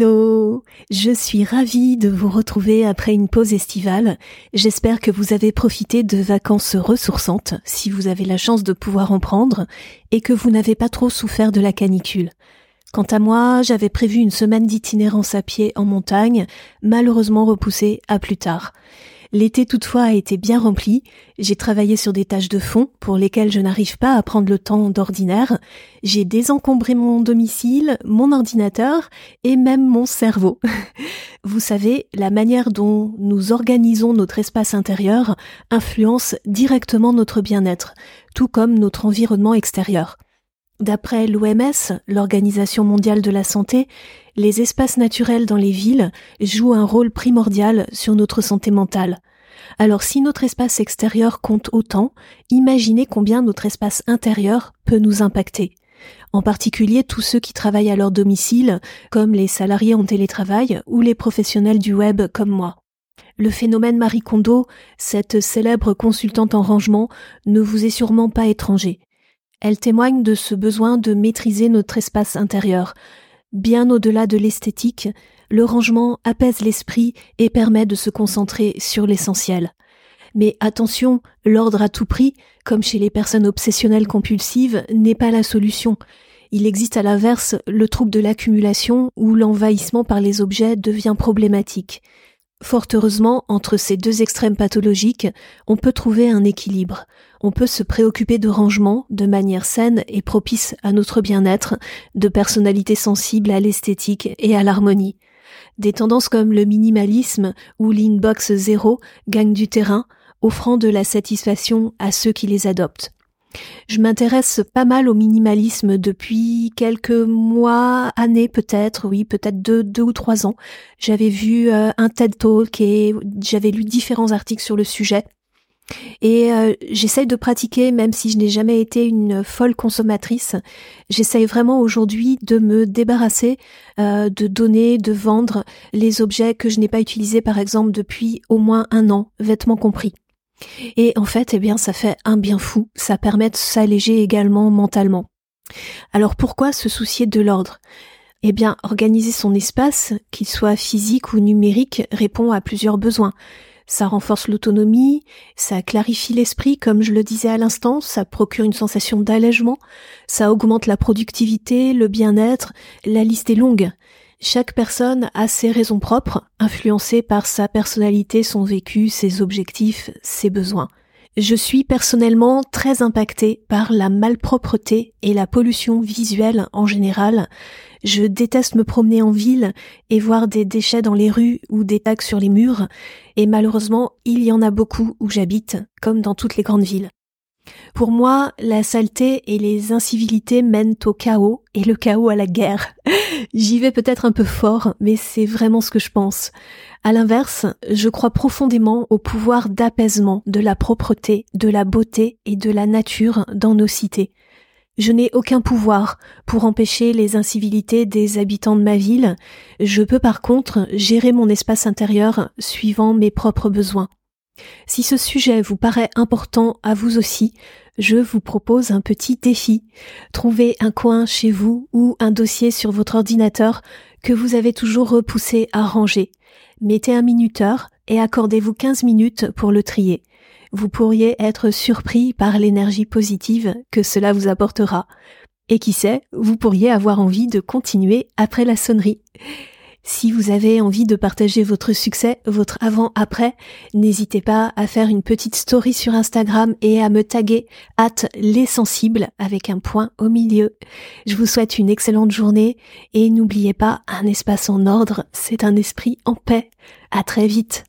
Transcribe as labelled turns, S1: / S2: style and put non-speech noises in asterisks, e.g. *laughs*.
S1: Hello Je suis ravie de vous retrouver après une pause estivale. J'espère que vous avez profité de vacances ressourçantes, si vous avez la chance de pouvoir en prendre, et que vous n'avez pas trop souffert de la canicule. Quant à moi, j'avais prévu une semaine d'itinérance à pied en montagne, malheureusement repoussée à plus tard. L'été toutefois a été bien rempli, j'ai travaillé sur des tâches de fond pour lesquelles je n'arrive pas à prendre le temps d'ordinaire, j'ai désencombré mon domicile, mon ordinateur et même mon cerveau. *laughs* Vous savez, la manière dont nous organisons notre espace intérieur influence directement notre bien-être, tout comme notre environnement extérieur. D'après l'OMS, l'Organisation mondiale de la santé, les espaces naturels dans les villes jouent un rôle primordial sur notre santé mentale. Alors si notre espace extérieur compte autant, imaginez combien notre espace intérieur peut nous impacter. En particulier tous ceux qui travaillent à leur domicile, comme les salariés en télétravail ou les professionnels du web comme moi. Le phénomène Marie Kondo, cette célèbre consultante en rangement, ne vous est sûrement pas étranger. Elle témoigne de ce besoin de maîtriser notre espace intérieur. Bien au-delà de l'esthétique, le rangement apaise l'esprit et permet de se concentrer sur l'essentiel. Mais attention, l'ordre à tout prix, comme chez les personnes obsessionnelles compulsives, n'est pas la solution. Il existe à l'inverse le trouble de l'accumulation où l'envahissement par les objets devient problématique. Fort heureusement, entre ces deux extrêmes pathologiques, on peut trouver un équilibre. On peut se préoccuper de rangement de manière saine et propice à notre bien-être, de personnalité sensible à l'esthétique et à l'harmonie. Des tendances comme le minimalisme ou l'inbox zéro gagnent du terrain, offrant de la satisfaction à ceux qui les adoptent. Je m'intéresse pas mal au minimalisme depuis quelques mois, années peut-être, oui, peut-être deux, deux ou trois ans. J'avais vu euh, un TED Talk et j'avais lu différents articles sur le sujet. Et euh, j'essaye de pratiquer, même si je n'ai jamais été une folle consommatrice, j'essaye vraiment aujourd'hui de me débarrasser, euh, de donner, de vendre les objets que je n'ai pas utilisés par exemple depuis au moins un an, vêtements compris. Et en fait, eh bien, ça fait un bien fou. Ça permet de s'alléger également mentalement. Alors pourquoi se soucier de l'ordre? Eh bien, organiser son espace, qu'il soit physique ou numérique, répond à plusieurs besoins. Ça renforce l'autonomie, ça clarifie l'esprit, comme je le disais à l'instant, ça procure une sensation d'allègement, ça augmente la productivité, le bien-être, la liste est longue. Chaque personne a ses raisons propres, influencées par sa personnalité, son vécu, ses objectifs, ses besoins. Je suis personnellement très impactée par la malpropreté et la pollution visuelle en général. Je déteste me promener en ville et voir des déchets dans les rues ou des tags sur les murs, et malheureusement il y en a beaucoup où j'habite, comme dans toutes les grandes villes. Pour moi, la saleté et les incivilités mènent au chaos et le chaos à la guerre. *laughs* J'y vais peut-être un peu fort, mais c'est vraiment ce que je pense. À l'inverse, je crois profondément au pouvoir d'apaisement de la propreté, de la beauté et de la nature dans nos cités. Je n'ai aucun pouvoir pour empêcher les incivilités des habitants de ma ville, je peux par contre gérer mon espace intérieur suivant mes propres besoins. Si ce sujet vous paraît important à vous aussi, je vous propose un petit défi. Trouvez un coin chez vous ou un dossier sur votre ordinateur que vous avez toujours repoussé à ranger. Mettez un minuteur et accordez-vous 15 minutes pour le trier. Vous pourriez être surpris par l'énergie positive que cela vous apportera. Et qui sait, vous pourriez avoir envie de continuer après la sonnerie. Si vous avez envie de partager votre succès, votre avant-après, n'hésitez pas à faire une petite story sur Instagram et à me taguer at les sensibles avec un point au milieu. Je vous souhaite une excellente journée et n'oubliez pas, un espace en ordre, c'est un esprit en paix. À très vite.